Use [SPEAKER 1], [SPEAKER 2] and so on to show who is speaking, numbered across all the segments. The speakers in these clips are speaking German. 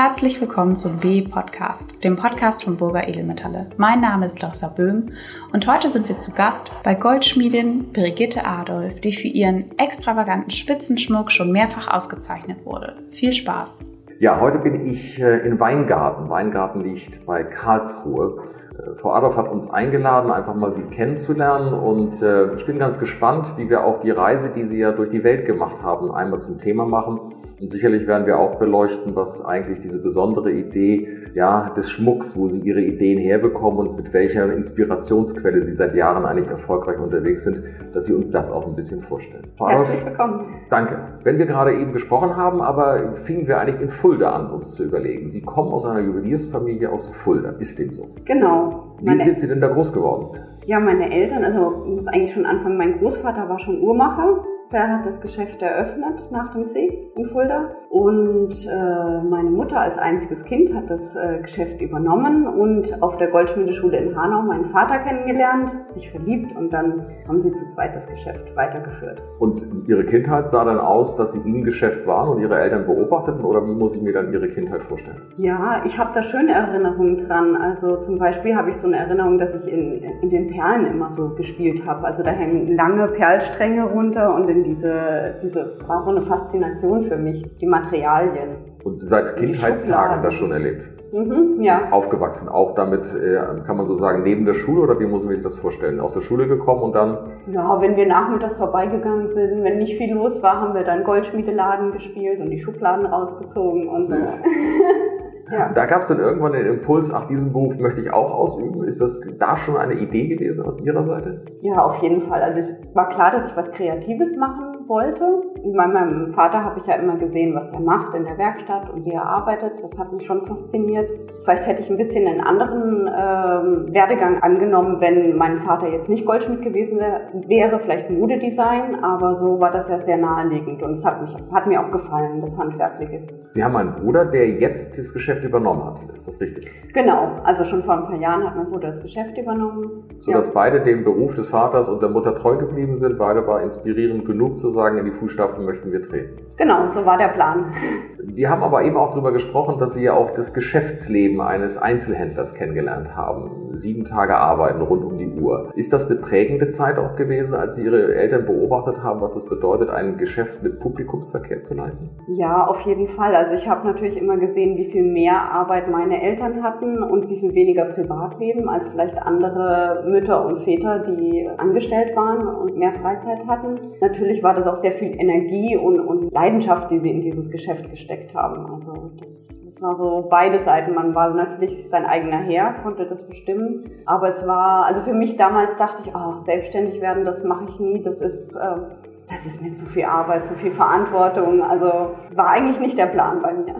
[SPEAKER 1] Herzlich willkommen zum B-Podcast, dem Podcast von Burger Edelmetalle. Mein Name ist Larissa Böhm und heute sind wir zu Gast bei Goldschmiedin Brigitte Adolf, die für ihren extravaganten Spitzenschmuck schon mehrfach ausgezeichnet wurde. Viel Spaß!
[SPEAKER 2] Ja, heute bin ich äh, in Weingarten. Weingarten liegt bei Karlsruhe. Äh, Frau Adolf hat uns eingeladen, einfach mal Sie kennenzulernen und äh, ich bin ganz gespannt, wie wir auch die Reise, die Sie ja durch die Welt gemacht haben, einmal zum Thema machen. Und sicherlich werden wir auch beleuchten, was eigentlich diese besondere Idee ja, des Schmucks, wo Sie Ihre Ideen herbekommen und mit welcher Inspirationsquelle Sie seit Jahren eigentlich erfolgreich unterwegs sind, dass Sie uns das auch ein bisschen vorstellen.
[SPEAKER 3] Herzlich willkommen.
[SPEAKER 2] Danke. Wenn wir gerade eben gesprochen haben, aber fingen wir eigentlich in Fulda an, uns zu überlegen. Sie kommen aus einer Juweliersfamilie aus Fulda. Ist dem so?
[SPEAKER 3] Genau.
[SPEAKER 2] Wie sind Sie denn da groß geworden?
[SPEAKER 3] Ja, meine Eltern, also ich muss eigentlich schon anfangen, mein Großvater war schon Uhrmacher der hat das Geschäft eröffnet nach dem Krieg in Fulda. Und äh, meine Mutter als einziges Kind hat das äh, Geschäft übernommen und auf der Goldschmiedeschule in Hanau meinen Vater kennengelernt, sich verliebt und dann haben sie zu zweit das Geschäft weitergeführt.
[SPEAKER 2] Und ihre Kindheit sah dann aus, dass sie im Geschäft waren und ihre Eltern beobachteten oder wie muss ich mir dann ihre Kindheit vorstellen?
[SPEAKER 3] Ja, ich habe da schöne Erinnerungen dran. Also zum Beispiel habe ich so eine Erinnerung, dass ich in, in den Perlen immer so gespielt habe. Also da hängen lange Perlstränge runter und in denn diese, diese war so eine Faszination für mich, die Materialien.
[SPEAKER 2] Und seit Kindheitstagen das schon erlebt?
[SPEAKER 3] Mhm, ja.
[SPEAKER 2] Aufgewachsen, auch damit, äh, kann man so sagen, neben der Schule oder wie muss man sich das vorstellen? Aus der Schule gekommen und dann?
[SPEAKER 3] Ja, wenn wir nachmittags vorbeigegangen sind, wenn nicht viel los war, haben wir dann Goldschmiedeladen gespielt und die Schubladen rausgezogen und
[SPEAKER 2] Süß. so. Ja. Da gab es dann irgendwann den Impuls, ach, diesen Beruf möchte ich auch ausüben. Ist das da schon eine Idee gewesen aus Ihrer Seite?
[SPEAKER 3] Ja, auf jeden Fall. Also es war klar, dass ich was Kreatives machen wollte. Bei meinem Vater habe ich ja immer gesehen, was er macht in der Werkstatt und wie er arbeitet. Das hat mich schon fasziniert. Vielleicht hätte ich ein bisschen einen anderen ähm, Werdegang angenommen, wenn mein Vater jetzt nicht Goldschmied gewesen wäre, vielleicht Modedesign, aber so war das ja sehr naheliegend und es hat, mich, hat mir auch gefallen, das Handwerkliche.
[SPEAKER 2] Sie haben einen Bruder, der jetzt das Geschäft übernommen hat, ist das richtig?
[SPEAKER 3] Genau, also schon vor ein paar Jahren hat mein Bruder das Geschäft übernommen.
[SPEAKER 2] Sodass ja. beide dem Beruf des Vaters und der Mutter treu geblieben sind, beide war inspirierend genug zu sagen, in die Fußstapfen möchten wir treten.
[SPEAKER 3] Genau, so war der Plan.
[SPEAKER 2] Wir haben aber eben auch darüber gesprochen, dass Sie ja auch das Geschäftsleben eines Einzelhändlers kennengelernt haben. Sieben Tage arbeiten rund um die Uhr. Ist das eine prägende Zeit auch gewesen, als Sie Ihre Eltern beobachtet haben, was es bedeutet, ein Geschäft mit Publikumsverkehr zu leiten?
[SPEAKER 3] Ja, auf jeden Fall. Also ich habe natürlich immer gesehen, wie viel mehr Arbeit meine Eltern hatten und wie viel weniger Privatleben als vielleicht andere Mütter und Väter, die angestellt waren und mehr Freizeit hatten. Natürlich war das auch sehr viel Energie und, und Leidenschaft, die sie in dieses Geschäft gesteckt haben. Also das, das war so beide Seiten. Man war natürlich sein eigener Herr, konnte das bestimmen. Aber es war, also für mich damals dachte ich, oh, selbstständig werden, das mache ich nie. Das ist äh, das ist mir zu viel Arbeit, zu viel Verantwortung. Also war eigentlich nicht der Plan bei mir.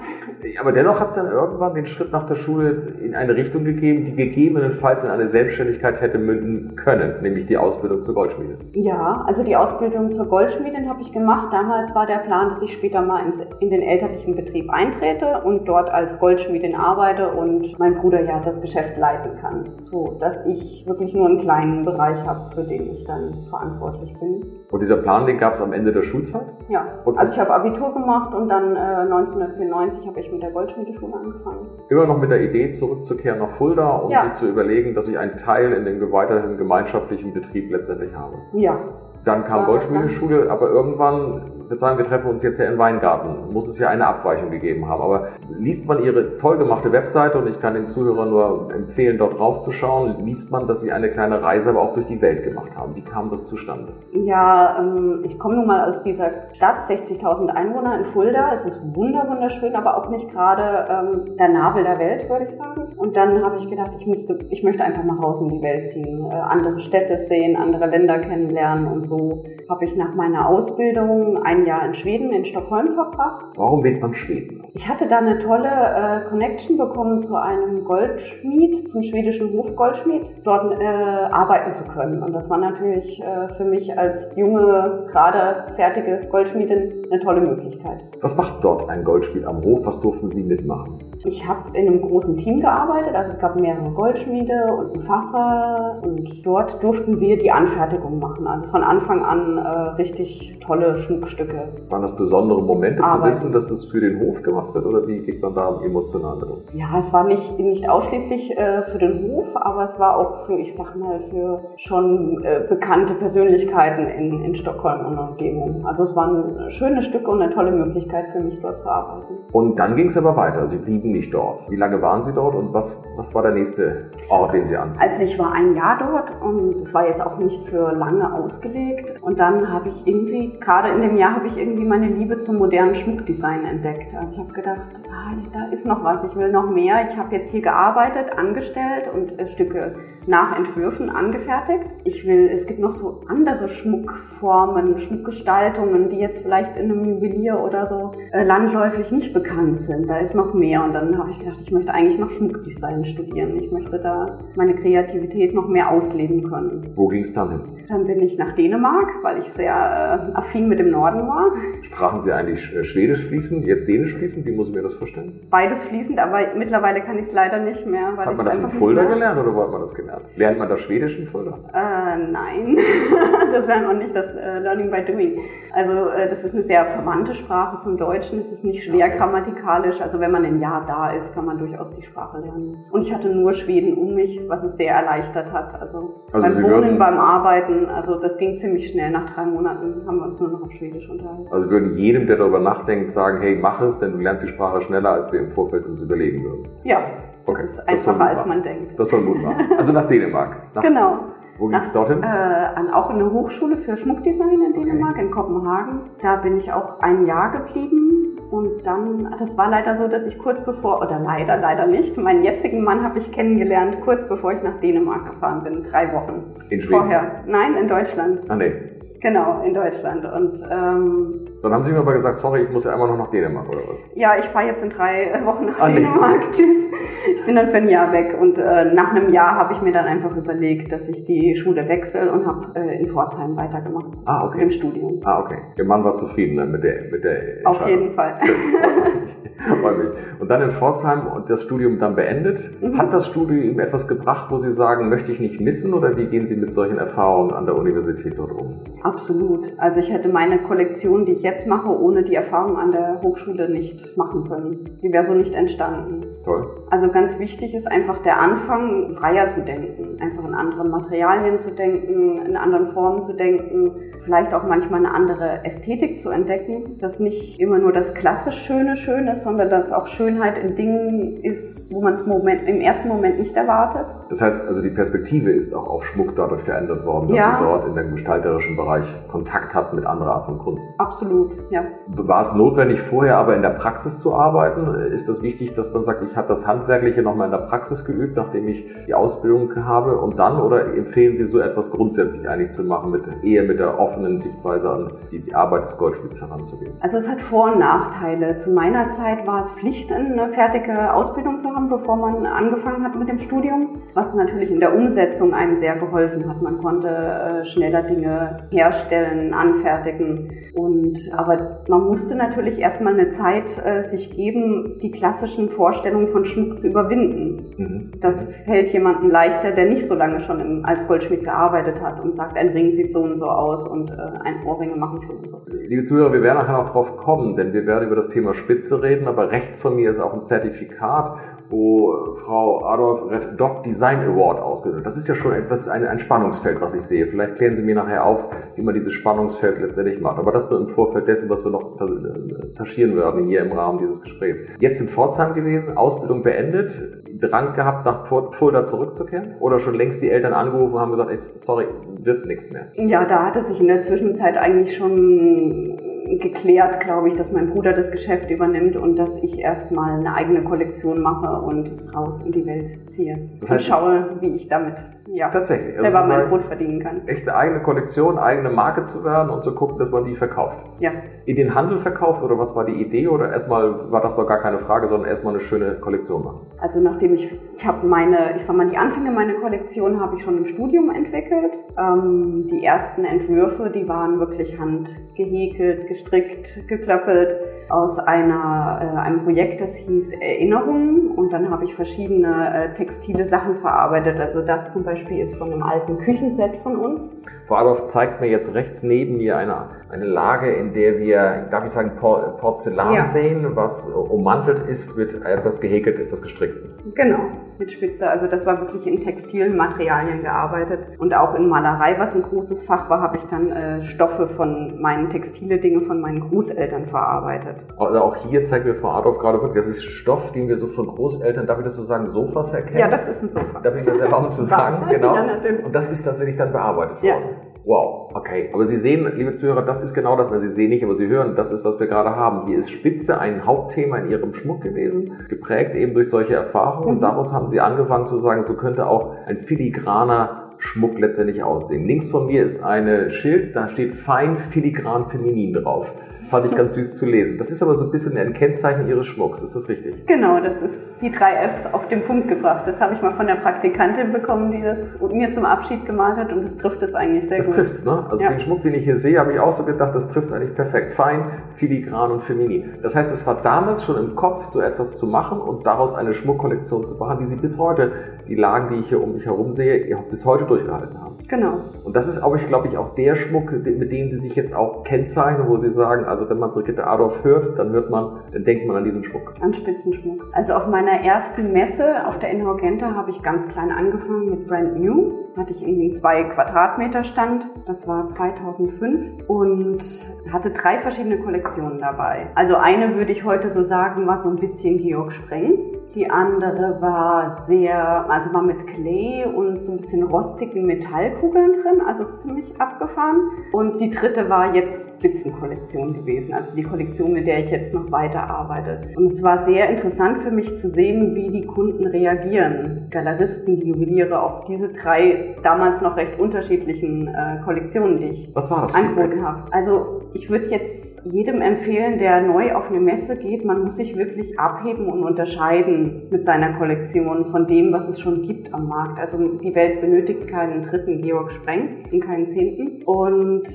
[SPEAKER 2] Aber dennoch hat es dann irgendwann den Schritt nach der Schule in eine Richtung gegeben, die gegebenenfalls in eine Selbstständigkeit hätte münden können, nämlich die Ausbildung zur Goldschmiedin.
[SPEAKER 3] Ja, also die Ausbildung zur Goldschmiedin habe ich gemacht. Damals war der Plan, dass ich später mal ins, in den elterlichen Betrieb eintrete und dort als Goldschmiedin arbeite und mein Bruder ja das Geschäft leiten kann. So, dass ich wirklich nur einen kleinen Bereich habe, für den ich dann verantwortlich bin.
[SPEAKER 2] Und dieser Plan, den gab es am Ende der Schulzeit?
[SPEAKER 3] Ja, und also ich habe Abitur gemacht und dann äh, 1994 habe ich mit der Goldschmiedeschule angefangen.
[SPEAKER 2] Immer noch mit der Idee zurückzukehren nach Fulda und ja. sich zu überlegen, dass ich einen Teil in den weiterhin gemeinschaftlichen Betrieb letztendlich habe.
[SPEAKER 3] Ja.
[SPEAKER 2] Dann kam Goldschmiedeschule, aber irgendwann würde sagen, wir treffen uns jetzt ja in Weingarten. Muss es ja eine Abweichung gegeben haben. Aber liest man Ihre toll gemachte Webseite und ich kann den Zuhörern nur empfehlen, dort drauf zu schauen, liest man, dass Sie eine kleine Reise aber auch durch die Welt gemacht haben. Wie kam das zustande?
[SPEAKER 3] Ja, ähm, ich komme nun mal aus dieser Stadt, 60.000 Einwohner in Fulda. Es ist wunderschön, aber auch nicht gerade ähm, der Nabel der Welt, würde ich sagen. Und dann habe ich gedacht, ich, müsste, ich möchte einfach mal raus in die Welt ziehen, äh, andere Städte sehen, andere Länder kennenlernen und so habe ich nach meiner Ausbildung ein ein Jahr in Schweden, in Stockholm verbracht.
[SPEAKER 2] Warum wählt man Schweden?
[SPEAKER 3] Ich hatte da eine tolle äh, Connection bekommen zu einem Goldschmied, zum schwedischen Hofgoldschmied, dort äh, arbeiten zu können. Und das war natürlich äh, für mich als junge, gerade fertige Goldschmiedin eine tolle Möglichkeit.
[SPEAKER 2] Was macht dort ein Goldschmied am Hof? Was durften Sie mitmachen?
[SPEAKER 3] Ich habe in einem großen Team gearbeitet, also es gab mehrere Goldschmiede und ein Fasser und dort durften wir die Anfertigung machen. Also von Anfang an äh, richtig tolle Schmuckstücke.
[SPEAKER 2] Waren das besondere Momente Arbeiten. zu wissen, dass das für den Hof gemacht wird oder wie geht man da emotional drin?
[SPEAKER 3] Ja, es war nicht, nicht ausschließlich äh, für den Hof, aber es war auch für, ich sag mal, für schon äh, bekannte Persönlichkeiten in, in Stockholm und Umgebung. Also es waren schöne Stücke und eine tolle Möglichkeit für mich dort zu arbeiten.
[SPEAKER 2] Und dann ging es aber weiter. Sie blieben nicht dort. Wie lange waren Sie dort und was, was war der nächste Ort, den Sie anziehen?
[SPEAKER 3] Also ich war ein Jahr dort und es war jetzt auch nicht für lange ausgelegt. Und dann habe ich irgendwie, gerade in dem Jahr, habe ich irgendwie meine Liebe zum modernen Schmuckdesign entdeckt. Also ich habe gedacht, ah, da ist noch was, ich will noch mehr. Ich habe jetzt hier gearbeitet, angestellt und äh, Stücke nach Entwürfen angefertigt. Ich will, es gibt noch so andere Schmuckformen, Schmuckgestaltungen, die jetzt vielleicht in einem Juwelier oder so äh, landläufig nicht bekannt sind. Da ist noch mehr. Und dann habe ich gedacht, ich möchte eigentlich noch Schmuckdesign studieren. Ich möchte da meine Kreativität noch mehr ausleben können.
[SPEAKER 2] Wo ging es dann hin?
[SPEAKER 3] Dann bin ich nach Dänemark, weil ich sehr äh, affin mit dem Norden war.
[SPEAKER 2] Sprachen Sie eigentlich äh, Schwedisch fließend, jetzt Dänisch fließend? Wie muss ich mir das vorstellen?
[SPEAKER 3] Beides fließend, aber mittlerweile kann ich es leider nicht mehr.
[SPEAKER 2] Hat man das in Fulda gelernt oder wo hat man das gelernt? Lernt man das Schwedisch in Fulda?
[SPEAKER 3] Äh, nein, das lernt man nicht, das äh, Learning by Doing. Also äh, das ist eine sehr verwandte Sprache zum Deutschen. Es ist nicht schwer grammatikalisch. Also wenn man ein Jahr da ist, kann man durchaus die Sprache lernen. Und ich hatte nur Schweden um mich, was es sehr erleichtert hat. Also, also beim Sie Wohnen, würden, beim Arbeiten, also das ging ziemlich schnell. Nach drei Monaten haben wir uns nur noch auf Schwedisch unterhalten.
[SPEAKER 2] Also würden jedem, der darüber nachdenkt, sagen, hey, mach es, denn du lernst die Sprache schneller, als wir im Vorfeld uns überlegen würden.
[SPEAKER 3] Ja, okay. das ist einfacher, als man denkt.
[SPEAKER 2] Das soll gut machen. Also nach Dänemark. Nach
[SPEAKER 3] genau.
[SPEAKER 2] Wo ging es dorthin? Äh,
[SPEAKER 3] an, auch in eine Hochschule für Schmuckdesign in Dänemark, okay. in Kopenhagen. Da bin ich auch ein Jahr geblieben. Und dann, das war leider so, dass ich kurz bevor, oder leider, leider nicht, meinen jetzigen Mann habe ich kennengelernt, kurz bevor ich nach Dänemark gefahren bin, drei Wochen.
[SPEAKER 2] In Schweden?
[SPEAKER 3] Vorher. Nein, in Deutschland.
[SPEAKER 2] Ah, nee.
[SPEAKER 3] Genau, in Deutschland. Und ähm,
[SPEAKER 2] dann haben Sie mir aber gesagt, sorry, ich muss ja einmal noch nach Dänemark oder was?
[SPEAKER 3] Ja, ich fahre jetzt in drei Wochen nach ah, Dänemark. Nee. Tschüss. Ich bin dann für ein Jahr weg und äh, nach einem Jahr habe ich mir dann einfach überlegt, dass ich die Schule wechsle und habe äh, in Pforzheim weitergemacht
[SPEAKER 2] ah, okay.
[SPEAKER 3] im Studium.
[SPEAKER 2] Ah, okay. Ihr Mann war zufrieden ne, mit der mit der
[SPEAKER 3] Auf jeden Fall.
[SPEAKER 2] Und dann in Pforzheim und das Studium dann beendet. Mhm. Hat das Studium etwas gebracht, wo Sie sagen, möchte ich nicht missen oder wie gehen Sie mit solchen Erfahrungen an der Universität dort um?
[SPEAKER 3] Absolut. Also ich hätte meine Kollektion, die ich jetzt mache, ohne die Erfahrung an der Hochschule nicht machen können. Die wäre so nicht entstanden.
[SPEAKER 2] Toll.
[SPEAKER 3] Also ganz wichtig ist einfach der Anfang, freier zu denken, einfach in anderen Materialien zu denken, in anderen Formen zu denken, vielleicht auch manchmal eine andere Ästhetik zu entdecken, dass nicht immer nur das klassisch Schöne schön ist, sondern dass auch Schönheit in Dingen ist, wo man es im ersten Moment nicht erwartet.
[SPEAKER 2] Das heißt also, die Perspektive ist auch auf Schmuck dadurch verändert worden, dass ja. sie dort in dem gestalterischen Bereich Kontakt hat mit anderer Art von Kunst.
[SPEAKER 3] Absolut, ja.
[SPEAKER 2] War es notwendig, vorher aber in der Praxis zu arbeiten? Ist das wichtig, dass man sagt, ich habe das Handwerkliche nochmal in der Praxis geübt, nachdem ich die Ausbildung habe und dann? Oder empfehlen Sie so etwas grundsätzlich eigentlich zu machen, mit, eher mit der offenen Sichtweise an die, die Arbeit des Goldschmieds heranzugehen?
[SPEAKER 3] Also es hat Vor- und Nachteile. Zu meiner Zeit war es Pflicht, eine fertige Ausbildung zu haben, bevor man angefangen hat mit dem Studium, was natürlich in der Umsetzung einem sehr geholfen hat. Man konnte äh, schneller Dinge herstellen, anfertigen und aber man musste natürlich erstmal eine Zeit äh, sich geben, die klassischen Vorstellungen von Schmuck zu überwinden. Mhm. Das fällt jemandem leichter, der nicht so lange schon im, als Goldschmied gearbeitet hat und sagt, ein Ring sieht so und so aus und äh, ein Ohrringe mache ich so und so.
[SPEAKER 2] Liebe Zuhörer, wir werden nachher noch drauf kommen, denn wir werden über das Thema Spitze reden, aber rechts von mir ist auch ein Zertifikat wo Frau Adolf Red Dog Design Award ausgesucht Das ist ja schon etwas, ein, ein Spannungsfeld, was ich sehe. Vielleicht klären Sie mir nachher auf, wie man dieses Spannungsfeld letztendlich macht. Aber das nur im Vorfeld dessen, was wir noch äh, taschieren werden hier im Rahmen dieses Gesprächs. Jetzt in Pforzheim gewesen, Ausbildung beendet, Drang gehabt, nach Fulda zurückzukehren? Oder schon längst die Eltern angerufen und haben gesagt, ey, sorry, wird nichts mehr?
[SPEAKER 3] Ja, da hatte sich in der Zwischenzeit eigentlich schon geklärt, glaube ich, dass mein Bruder das Geschäft übernimmt und dass ich erstmal eine eigene Kollektion mache und raus in die Welt ziehe. Das heißt, und schaue, wie ich damit ja,
[SPEAKER 2] tatsächlich.
[SPEAKER 3] Also selber mein Brot verdienen kann.
[SPEAKER 2] Echt eine eigene Kollektion, eigene Marke zu werden und zu gucken, dass man die verkauft.
[SPEAKER 3] Ja.
[SPEAKER 2] In den Handel verkauft oder was war die Idee oder erstmal war das doch gar keine Frage, sondern erstmal eine schöne Kollektion machen?
[SPEAKER 3] Also nachdem ich, ich habe meine, ich sag mal, die Anfänge meiner Kollektion habe ich schon im Studium entwickelt. Ähm, die ersten Entwürfe, die waren wirklich handgehäkelt, gestrickt, geklöppelt aus einer, äh, einem Projekt, das hieß Erinnerungen und dann habe ich verschiedene äh, textile Sachen verarbeitet. Also das zum Beispiel ist von einem alten Küchenset von uns.
[SPEAKER 2] Frau Adolf zeigt mir jetzt rechts neben mir eine, eine Lage, in der wir, darf ich sagen, Por Porzellan ja. sehen, was ummantelt ist mit etwas gehäkelt, etwas gestrickten.
[SPEAKER 3] Genau mit Spitze. Also das war wirklich in textilen Materialien gearbeitet. Und auch in Malerei, was ein großes Fach war, habe ich dann äh, Stoffe von meinen textile Dinge von meinen Großeltern verarbeitet.
[SPEAKER 2] Also auch hier zeigt mir Frau Adolf gerade wirklich, das ist Stoff, den wir so von Großeltern, darf ich das so sagen, Sofas erkennen?
[SPEAKER 3] Ja, das ist ein Sofa.
[SPEAKER 2] Darf ich das erlauben zu sagen? genau. Ja, Und das ist tatsächlich dann bearbeitet worden. Ja. Wow, okay. Aber Sie sehen, liebe Zuhörer, das ist genau das. Also Sie sehen nicht, aber Sie hören, das ist, was wir gerade haben. Hier ist Spitze ein Hauptthema in Ihrem Schmuck gewesen, geprägt eben durch solche Erfahrungen. Und mhm. daraus haben Sie angefangen zu sagen, so könnte auch ein filigraner Schmuck letztendlich aussehen. Links von mir ist eine Schild, da steht fein filigran feminin drauf. Fand ich ganz süß zu lesen. Das ist aber so ein bisschen ein Kennzeichen Ihres Schmucks, ist das richtig?
[SPEAKER 3] Genau, das ist die 3F auf den Punkt gebracht. Das habe ich mal von der Praktikantin bekommen, die das mir zum Abschied gemalt hat und das trifft es eigentlich sehr
[SPEAKER 2] das
[SPEAKER 3] gut.
[SPEAKER 2] Das trifft es, ne? Also ja. den Schmuck, den ich hier sehe, habe ich auch so gedacht, das trifft es eigentlich perfekt. Fein, filigran und feminin. Das heißt, es war damals schon im Kopf, so etwas zu machen und daraus eine Schmuckkollektion zu machen, die Sie bis heute, die Lagen, die ich hier um mich herum sehe, bis heute durchgehalten haben.
[SPEAKER 3] Genau.
[SPEAKER 2] Und das ist ich glaube ich, auch der Schmuck, mit dem Sie sich jetzt auch kennzeichnen, wo Sie sagen, also wenn man Brigitte Adolf hört, dann hört man, dann denkt man an diesen Schmuck.
[SPEAKER 3] An Spitzenschmuck. Also auf meiner ersten Messe auf der Inhorgenta habe ich ganz klein angefangen mit Brand New. Hatte ich irgendwie einen zwei Quadratmeter Stand. Das war 2005 und hatte drei verschiedene Kollektionen dabei. Also eine würde ich heute so sagen, war so ein bisschen Georg Spreng. Die andere war sehr, also war mit Klee und so ein bisschen rostigen Metallkugeln drin, also ziemlich abgefahren. Und die dritte war jetzt Spitzenkollektion gewesen, also die Kollektion, mit der ich jetzt noch weiter arbeite. Und es war sehr interessant für mich zu sehen, wie die Kunden reagieren. Galeristen, die Juweliere auf diese drei damals noch recht unterschiedlichen äh, Kollektionen, die ich angeboten habe. Also ich würde jetzt jedem empfehlen, der neu auf eine Messe geht, man muss sich wirklich abheben und unterscheiden mit seiner Kollektion von dem, was es schon gibt am Markt. Also die Welt benötigt keinen dritten Georg Spreng und keinen zehnten. Und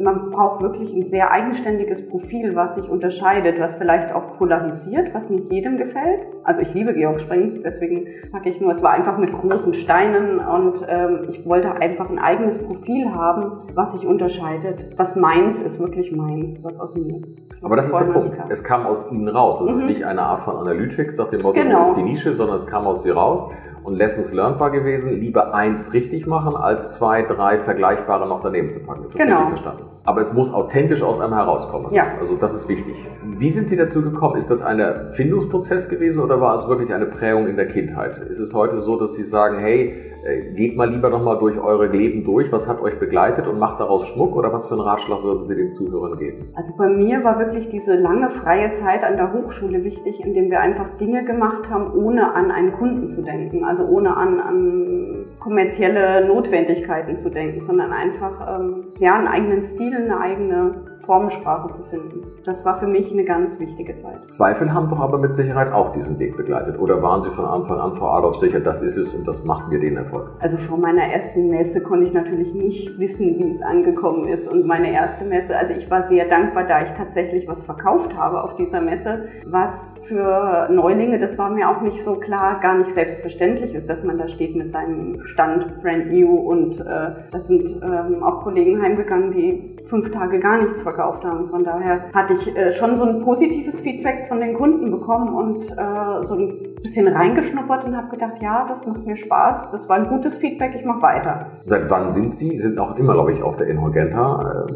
[SPEAKER 3] man braucht wirklich ein sehr eigenständiges Profil, was sich unterscheidet, was vielleicht auch polarisiert, was nicht jedem gefällt. Also ich liebe Georg Spreng, deswegen sage ich nur, es war einfach mit großen Steinen und ähm, ich wollte einfach ein eigenes Profil haben, was sich unterscheidet. Was meins ist wirklich meins, was aus mir.
[SPEAKER 2] Aber das ist der Punkt. Es kam aus ihnen raus. Es mhm. ist nicht eine Art von Analytik, sagt dem Motto, genau. ist die Nische, sondern es kam aus sie raus. Und Lessons Learned war gewesen, lieber eins richtig machen, als zwei, drei vergleichbare noch daneben zu packen. Das ist genau. richtig verstanden. Aber es muss authentisch aus einem herauskommen. Das ja. Ist, also das ist wichtig. Wie sind Sie dazu gekommen? Ist das ein Findungsprozess gewesen oder war es wirklich eine Prägung in der Kindheit? Ist es heute so, dass Sie sagen, hey, äh, geht mal lieber nochmal durch eure Leben durch, was hat euch begleitet und macht daraus Schmuck oder was für einen Ratschlag würden Sie den Zuhörern geben?
[SPEAKER 3] Also bei mir war wirklich diese lange freie Zeit an der Hochschule wichtig, indem wir einfach Dinge gemacht haben, ohne an einen Kunden zu denken, also ohne an, an kommerzielle Notwendigkeiten zu denken, sondern einfach ähm, ja, einen eigenen Stil, eine eigene Formensprache zu finden. Das war für mich eine ganz wichtige Zeit.
[SPEAKER 2] Zweifel haben doch aber mit Sicherheit auch diesen Weg begleitet. Oder waren Sie von Anfang an, Frau Adolf, sicher, das ist es und das macht mir den Erfolg?
[SPEAKER 3] Also vor meiner ersten Messe konnte ich natürlich nicht wissen, wie es angekommen ist. Und meine erste Messe, also ich war sehr dankbar, da ich tatsächlich was verkauft habe auf dieser Messe, was für Neulinge, das war mir auch nicht so klar, gar nicht selbstverständlich ist, dass man da steht mit seinem Stand brand new und äh, das sind ähm, auch Kollegen heimgegangen, die fünf Tage gar nichts verkauft haben. Von daher hatte ich äh, schon so ein positives Feedback von den Kunden bekommen und äh, so ein bisschen reingeschnuppert und habe gedacht, ja, das macht mir Spaß, das war ein gutes Feedback, ich mache weiter.
[SPEAKER 2] Seit wann sind Sie? Sie sind auch immer, glaube ich, auf der Inhorgenta. Äh,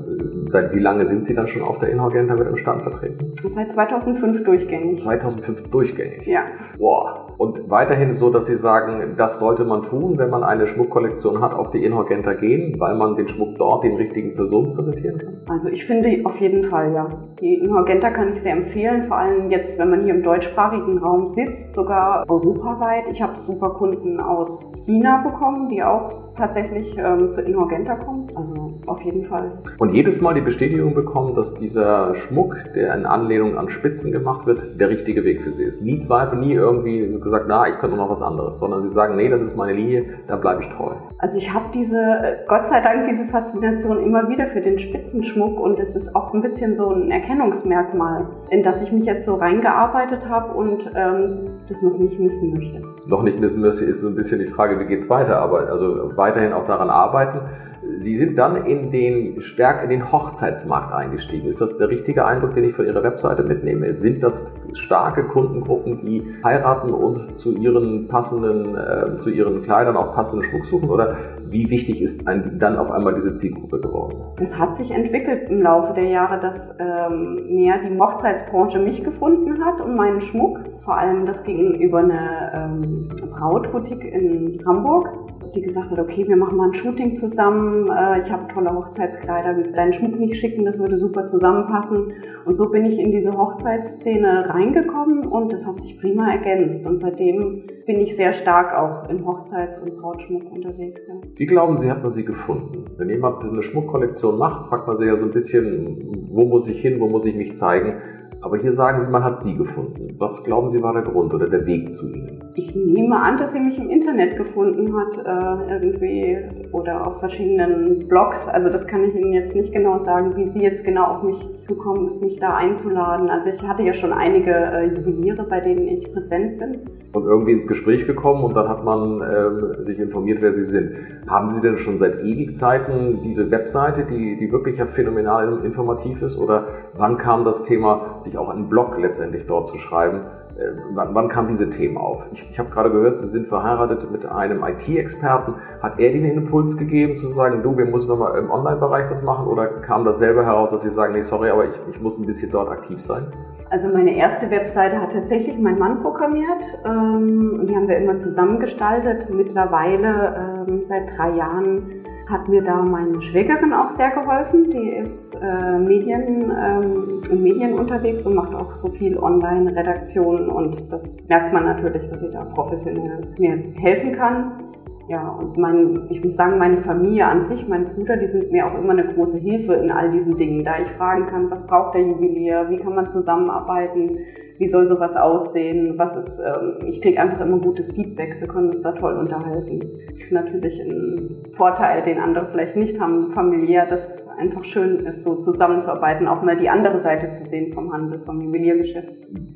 [SPEAKER 2] seit wie lange sind Sie dann schon auf der Inhorgenta mit dem Stand vertreten?
[SPEAKER 3] Seit 2005 durchgängig.
[SPEAKER 2] 2005 durchgängig?
[SPEAKER 3] Ja.
[SPEAKER 2] Wow. Und weiterhin so, dass Sie sagen, das sollte man tun, wenn man eine Schmuckkollektion hat, auf die Inhorgenta gehen, weil man den Schmuck dort den richtigen Personen präsentieren kann?
[SPEAKER 3] Also ich finde auf jeden Fall, ja. Die Inhorgenta kann ich sehr empfehlen, vor allem jetzt, wenn man hier im deutschsprachigen Raum sitzt, sogar europaweit. Ich habe super Kunden aus China bekommen, die auch tatsächlich ähm, zu Inhorgenta kommen. Also auf jeden Fall.
[SPEAKER 2] Und jedes Mal Mal die Bestätigung bekommen, dass dieser Schmuck, der in Anlehnung an Spitzen gemacht wird, der richtige Weg für Sie ist. Nie Zweifel, nie irgendwie gesagt, na, ich könnte noch was anderes, sondern Sie sagen, nee, das ist meine Linie, da bleibe ich treu.
[SPEAKER 3] Also ich habe diese, Gott sei Dank, diese Faszination immer wieder für den Spitzenschmuck und es ist auch ein bisschen so ein Erkennungsmerkmal, in das ich mich jetzt so reingearbeitet habe und ähm, das noch nicht missen möchte.
[SPEAKER 2] Noch nicht missen möchte ist so ein bisschen die Frage, wie geht's weiter, aber also weiterhin auch daran arbeiten. Sie sind dann in den stärk in den Hochzeitsmarkt eingestiegen. Ist das der richtige Eindruck, den ich von Ihrer Webseite mitnehme? Sind das starke Kundengruppen, die heiraten und zu ihren passenden, äh, zu ihren Kleidern auch passenden Schmuck suchen? Oder wie wichtig ist ein, dann auf einmal diese Zielgruppe geworden?
[SPEAKER 3] Es hat sich entwickelt im Laufe der Jahre, dass ähm, mehr die Hochzeitsbranche mich gefunden hat und meinen Schmuck. Vor allem das gegenüber eine ähm, Brautboutique in Hamburg die gesagt hat, okay, wir machen mal ein Shooting zusammen, äh, ich habe tolle Hochzeitskleider, willst du deinen Schmuck nicht schicken, das würde super zusammenpassen. Und so bin ich in diese Hochzeitsszene reingekommen und das hat sich prima ergänzt. Und seitdem bin ich sehr stark auch in Hochzeits- und Brautschmuck unterwegs. Ja.
[SPEAKER 2] Wie glauben Sie, hat man sie gefunden? Wenn jemand eine Schmuckkollektion macht, fragt man sich ja so ein bisschen, wo muss ich hin, wo muss ich mich zeigen? Aber hier sagen Sie, man hat Sie gefunden. Was glauben Sie war der Grund oder der Weg zu Ihnen?
[SPEAKER 3] Ich nehme an, dass sie mich im Internet gefunden hat, äh, irgendwie oder auf verschiedenen Blogs. Also das kann ich Ihnen jetzt nicht genau sagen, wie sie jetzt genau auf mich gekommen ist, mich da einzuladen. Also ich hatte ja schon einige äh, Juweliere, bei denen ich präsent bin.
[SPEAKER 2] Und irgendwie ins Gespräch gekommen und dann hat man ähm, sich informiert, wer Sie sind. Haben Sie denn schon seit ewig Zeiten diese Webseite, die, die wirklich ja phänomenal informativ ist? Oder wann kam das Thema, sich auch einen Blog letztendlich dort zu schreiben? Äh, wann, wann kamen diese Themen auf? Ich, ich habe gerade gehört, Sie sind verheiratet mit einem IT-Experten. Hat er den Impuls gegeben, zu sagen, du, wir müssen mal im Online-Bereich was machen? Oder kam das selber heraus, dass Sie sagen, nee, sorry, aber ich, ich muss ein bisschen dort aktiv sein?
[SPEAKER 3] Also meine erste Webseite hat tatsächlich mein Mann programmiert. Ähm, die haben wir immer zusammengestaltet. Mittlerweile, ähm, seit drei Jahren, hat mir da meine Schwägerin auch sehr geholfen. Die ist äh, Medien, ähm, in Medien unterwegs und macht auch so viel Online-Redaktion und das merkt man natürlich, dass sie da professionell mir helfen kann. Ja, und mein, ich muss sagen, meine Familie an sich, mein Bruder, die sind mir auch immer eine große Hilfe in all diesen Dingen, da ich fragen kann, was braucht der Juwelier, wie kann man zusammenarbeiten, wie soll sowas aussehen, was ist, ähm, ich kriege einfach immer gutes Feedback, wir können uns da toll unterhalten. Das ist natürlich ein Vorteil, den andere vielleicht nicht haben, familiär, dass es einfach schön ist, so zusammenzuarbeiten, auch mal die andere Seite zu sehen vom Handel, vom Juweliergeschäft.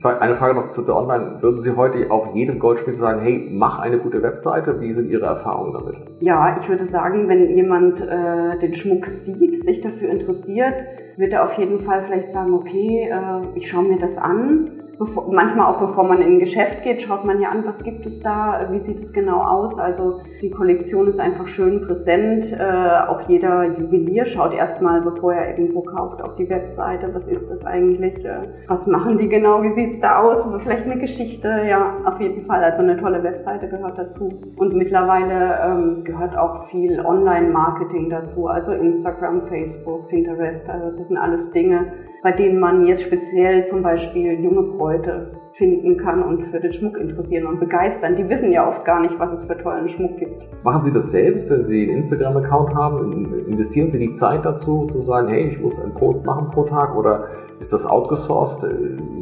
[SPEAKER 2] Eine Frage noch zu der Online. Würden Sie heute auch jedem Goldspiel sagen, hey, mach eine gute Webseite? Wie sind Ihre Erfahrungen damit?
[SPEAKER 3] Ja, ich würde sagen, wenn jemand äh, den Schmuck sieht, sich dafür interessiert, wird er auf jeden Fall vielleicht sagen, okay, äh, ich schaue mir das an bevor, manchmal auch bevor man in ein Geschäft geht, schaut man ja an, was gibt es da, wie sieht es genau aus. Also die Kollektion ist einfach schön präsent. Äh, auch jeder Juwelier schaut erstmal, bevor er irgendwo kauft, auf die Webseite, was ist das eigentlich, äh, was machen die genau, wie sieht's da aus, vielleicht eine Geschichte, ja, auf jeden Fall. Also eine tolle Webseite gehört dazu. Und mittlerweile ähm, gehört auch viel Online-Marketing dazu, also Instagram, Facebook, Pinterest, also das sind alles Dinge, bei denen man jetzt speziell zum Beispiel junge Bräute finden kann und für den Schmuck interessieren und begeistern. Die wissen ja oft gar nicht, was es für tollen Schmuck gibt.
[SPEAKER 2] Machen Sie das selbst, wenn Sie einen Instagram-Account haben? Investieren Sie die Zeit dazu, zu sagen, hey, ich muss einen Post machen pro Tag oder ist das outgesourced?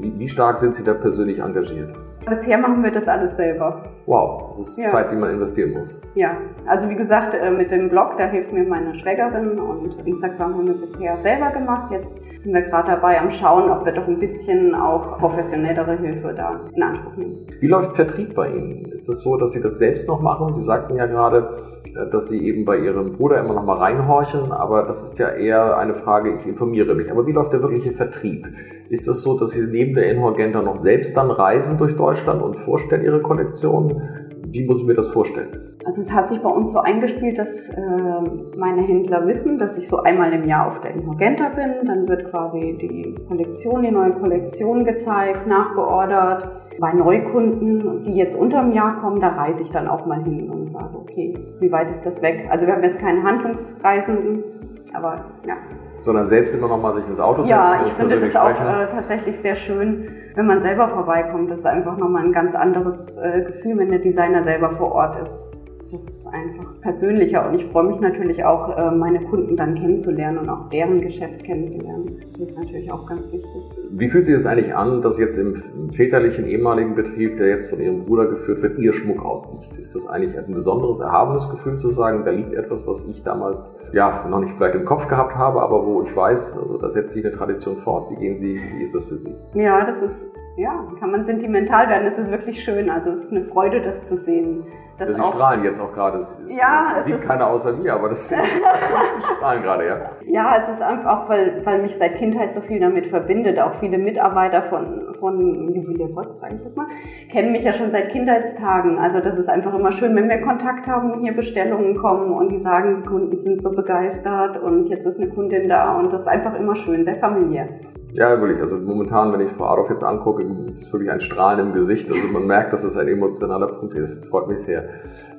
[SPEAKER 2] Wie stark sind Sie da persönlich engagiert?
[SPEAKER 3] Bisher machen wir das alles selber.
[SPEAKER 2] Wow, das ist ja. Zeit, die man investieren muss.
[SPEAKER 3] Ja, also wie gesagt, äh, mit dem Blog, da hilft mir meine Schwägerin und Instagram haben wir bisher selber gemacht. Jetzt sind wir gerade dabei am Schauen, ob wir doch ein bisschen auch professionellere Hilfe da in Anspruch nehmen.
[SPEAKER 2] Wie läuft Vertrieb bei Ihnen? Ist das so, dass Sie das selbst noch machen? Sie sagten ja gerade, äh, dass Sie eben bei Ihrem Bruder immer noch mal reinhorchen, aber das ist ja eher eine Frage, ich informiere mich. Aber wie läuft der wirkliche Vertrieb? Ist das so, dass Sie neben der Inhorgenta noch selbst dann reisen durch Deutschland und vorstellen Ihre Kollektion? Wie muss ich mir das vorstellen?
[SPEAKER 3] Also es hat sich bei uns so eingespielt, dass äh, meine Händler wissen, dass ich so einmal im Jahr auf der Inhorgenta bin. Dann wird quasi die Kollektion, die neue Kollektion gezeigt, nachgeordert. Bei Neukunden, die jetzt unterm Jahr kommen, da reise ich dann auch mal hin und sage, okay, wie weit ist das weg? Also wir haben jetzt keine Handlungsreisenden, aber ja
[SPEAKER 2] sondern selbst immer noch mal sich ins Auto setzen.
[SPEAKER 3] Ja, ich finde das auch äh, tatsächlich sehr schön, wenn man selber vorbeikommt. Das ist einfach noch mal ein ganz anderes äh, Gefühl, wenn der Designer selber vor Ort ist. Das ist einfach persönlicher und ich freue mich natürlich auch, äh, meine Kunden dann kennenzulernen und auch deren Geschäft kennenzulernen. Das ist natürlich auch ganz wichtig.
[SPEAKER 2] Wie fühlt sich das eigentlich an, dass jetzt im väterlichen ehemaligen Betrieb, der jetzt von Ihrem Bruder geführt wird, Ihr Schmuck ausliegt? Ist das eigentlich ein besonderes, erhabenes Gefühl zu sagen, da liegt etwas, was ich damals ja noch nicht vielleicht im Kopf gehabt habe, aber wo ich weiß, also da setzt sich eine Tradition fort. Wie gehen Sie, wie ist das für Sie?
[SPEAKER 3] Ja, das ist ja, kann man sentimental werden. Es ist wirklich schön. Also es ist eine Freude, das zu sehen.
[SPEAKER 2] Das Sie strahlen jetzt auch gerade. Es, ja, es sieht keiner außer mir, aber das, ist, das strahlen gerade, ja.
[SPEAKER 3] Ja, es ist einfach, weil, weil mich seit Kindheit so viel damit verbindet. Auch viele Mitarbeiter von, von Juwelier Bott, sage ich jetzt mal, kennen mich ja schon seit Kindheitstagen. Also das ist einfach immer schön, wenn wir Kontakt haben und hier Bestellungen kommen und die sagen, die Kunden sind so begeistert und jetzt ist eine Kundin da und das ist einfach immer schön, sehr familiär.
[SPEAKER 2] Ja, wirklich. Also momentan, wenn ich Frau Adolf jetzt angucke, ist es wirklich ein Strahlen im Gesicht. Also man merkt, dass es ein emotionaler Punkt ist. Freut mich sehr.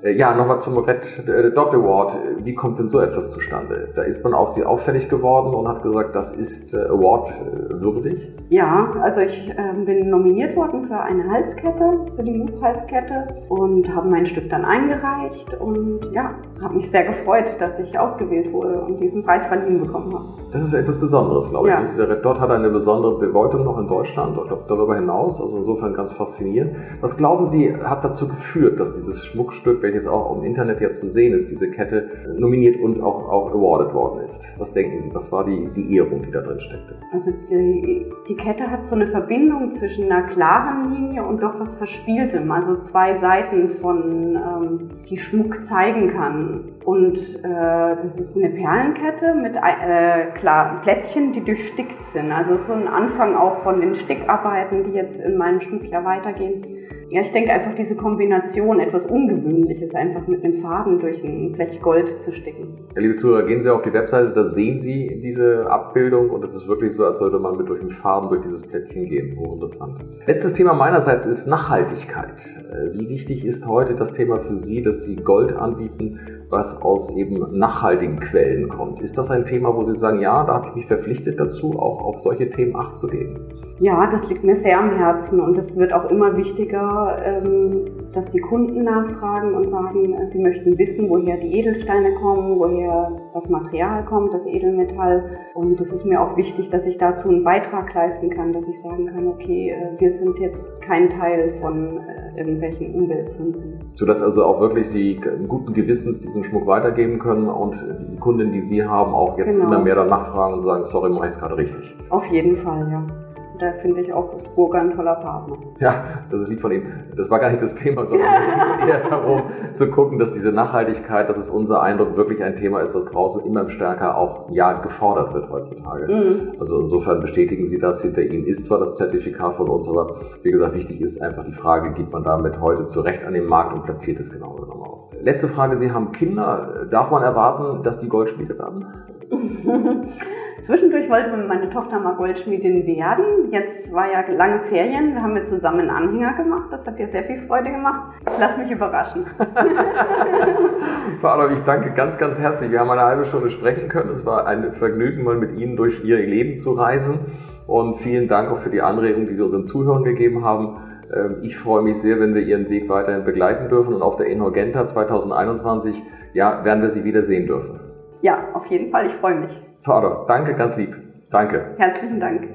[SPEAKER 2] Äh, ja, nochmal zum Red äh, Dot Award. Wie kommt denn so etwas zustande? Da ist man auf Sie auffällig geworden und hat gesagt, das ist äh, Award würdig?
[SPEAKER 3] Ja, also ich äh, bin nominiert worden für eine Halskette, für die Loop-Halskette und habe mein Stück dann eingereicht und ja, habe mich sehr gefreut, dass ich ausgewählt wurde und diesen Preis verliehen bekommen habe.
[SPEAKER 2] Das ist etwas Besonderes, glaube ja. ich. Dieser Red Dot hat eine besondere Bedeutung noch in Deutschland und darüber hinaus, also insofern ganz faszinierend. Was glauben Sie, hat dazu geführt, dass dieses Schmuckstück, welches auch im Internet ja zu sehen ist, diese Kette, nominiert und auch, auch awarded worden ist? Was denken Sie, was war die, die Ehrung, die da drin steckte?
[SPEAKER 3] Also die, die Kette hat so eine Verbindung zwischen einer klaren Linie und doch was Verspieltem, also zwei Seiten von, ähm, die Schmuck zeigen kann. Und äh, das ist eine Perlenkette mit äh, klar, Plättchen, die durchstickt sind. Also so ein Anfang auch von den Stickarbeiten, die jetzt in meinem Stück ja weitergehen. Ja, ich denke einfach diese Kombination, etwas Ungewöhnliches, einfach mit einem Faden durch ein Blech Gold zu sticken.
[SPEAKER 2] Ja, liebe Zuhörer, gehen Sie auf die Webseite, da sehen Sie diese Abbildung und es ist wirklich so, als würde man mit durch den Faden durch dieses Plättchen gehen. Hochinteressant. Letztes Thema meinerseits ist Nachhaltigkeit. Äh, wie wichtig ist heute das Thema für Sie, dass Sie Gold anbieten, was aus eben nachhaltigen Quellen kommt? Ist das ein Thema, wo Sie sagen, ja, da habe ich mich verpflichtet dazu, auch auf solche Themen Acht zu geben?
[SPEAKER 3] Ja, das liegt mir sehr am Herzen und es wird auch immer wichtiger, ähm, dass die Kunden nachfragen und sagen, äh, sie möchten wissen, woher die Edelsteine kommen, woher das Material kommt, das Edelmetall. Und es ist mir auch wichtig, dass ich dazu einen Beitrag leisten kann, dass ich sagen kann, okay, äh, wir sind jetzt kein Teil von äh, irgendwelchen Umweltsünden.
[SPEAKER 2] Sodass also auch wirklich Sie guten Gewissens diesen Schmuck weitergeben können und die Kunden, die Sie haben, auch jetzt genau. immer mehr danach fragen und sagen, sorry, mache ich es gerade richtig.
[SPEAKER 3] Auf jeden Fall, ja da finde ich auch ist Burger ein toller Partner.
[SPEAKER 2] Ja, das ist lieb von Ihnen. Das war gar nicht das Thema, sondern es geht eher darum zu gucken, dass diese Nachhaltigkeit, dass es unser Eindruck wirklich ein Thema ist, was draußen immer stärker auch ja gefordert wird heutzutage. Mhm. Also insofern bestätigen Sie das. Hinter Ihnen ist zwar das Zertifikat von uns, aber wie gesagt, wichtig ist einfach die Frage, gibt man damit heute zurecht an den Markt und platziert es genau genommen auch. Letzte Frage, Sie haben Kinder. Darf man erwarten, dass die Goldschmiede werden?
[SPEAKER 3] Zwischendurch wollte meine Tochter mal Goldschmiedin werden. Jetzt war ja lange Ferien. Wir haben jetzt zusammen Anhänger gemacht. Das hat dir sehr viel Freude gemacht. Lass mich überraschen.
[SPEAKER 2] Frau Adolf, ich danke ganz, ganz herzlich. Wir haben eine halbe Stunde sprechen können. Es war ein Vergnügen, mal mit Ihnen durch Ihr Leben zu reisen. Und vielen Dank auch für die Anregung, die Sie unseren Zuhörern gegeben haben. Ähm, ich freue mich sehr, wenn wir Ihren Weg weiterhin begleiten dürfen. Und auf der Inhorgenta 2021 ja, werden wir Sie wieder sehen dürfen.
[SPEAKER 3] Ja, auf jeden Fall. Ich freue mich.
[SPEAKER 2] Vater, danke, ganz lieb. Danke.
[SPEAKER 3] Herzlichen Dank.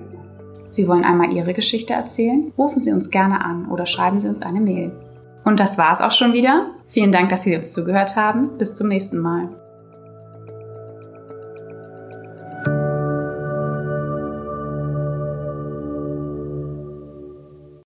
[SPEAKER 1] Sie wollen einmal Ihre Geschichte erzählen? Rufen Sie uns gerne an oder schreiben Sie uns eine Mail. Und das war's auch schon wieder. Vielen Dank, dass Sie uns zugehört haben. Bis zum nächsten Mal.